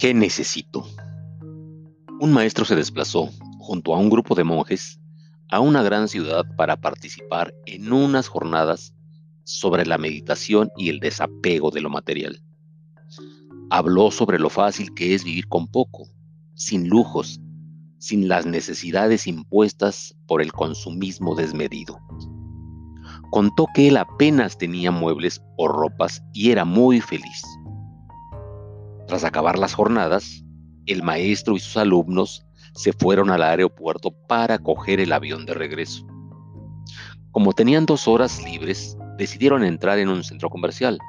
¿Qué necesito? Un maestro se desplazó junto a un grupo de monjes a una gran ciudad para participar en unas jornadas sobre la meditación y el desapego de lo material. Habló sobre lo fácil que es vivir con poco, sin lujos, sin las necesidades impuestas por el consumismo desmedido. Contó que él apenas tenía muebles o ropas y era muy feliz. Tras acabar las jornadas, el maestro y sus alumnos se fueron al aeropuerto para coger el avión de regreso. Como tenían dos horas libres, decidieron entrar en un centro comercial,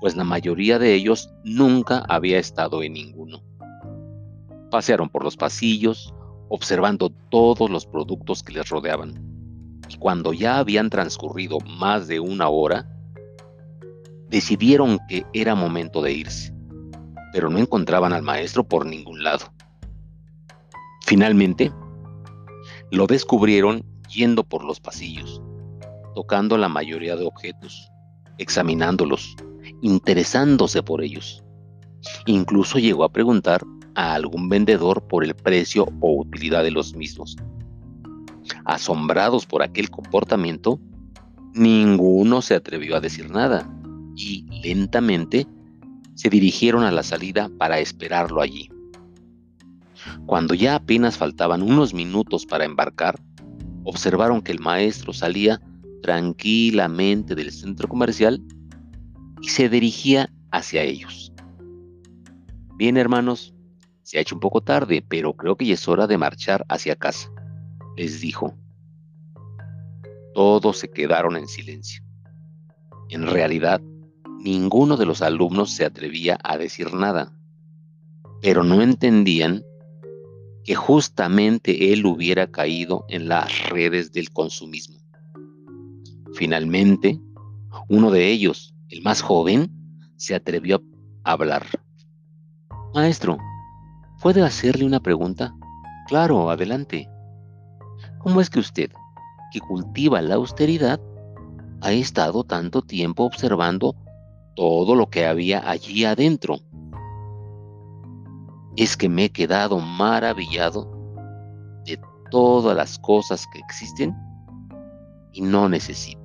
pues la mayoría de ellos nunca había estado en ninguno. Pasearon por los pasillos, observando todos los productos que les rodeaban. Y cuando ya habían transcurrido más de una hora, decidieron que era momento de irse pero no encontraban al maestro por ningún lado. Finalmente, lo descubrieron yendo por los pasillos, tocando la mayoría de objetos, examinándolos, interesándose por ellos. Incluso llegó a preguntar a algún vendedor por el precio o utilidad de los mismos. Asombrados por aquel comportamiento, ninguno se atrevió a decir nada y lentamente se dirigieron a la salida para esperarlo allí. Cuando ya apenas faltaban unos minutos para embarcar, observaron que el maestro salía tranquilamente del centro comercial y se dirigía hacia ellos. Bien hermanos, se ha hecho un poco tarde, pero creo que ya es hora de marchar hacia casa, les dijo. Todos se quedaron en silencio. En realidad, Ninguno de los alumnos se atrevía a decir nada, pero no entendían que justamente él hubiera caído en las redes del consumismo. Finalmente, uno de ellos, el más joven, se atrevió a hablar. Maestro, ¿puede hacerle una pregunta? Claro, adelante. ¿Cómo es que usted, que cultiva la austeridad, ha estado tanto tiempo observando todo lo que había allí adentro. Es que me he quedado maravillado de todas las cosas que existen y no necesito.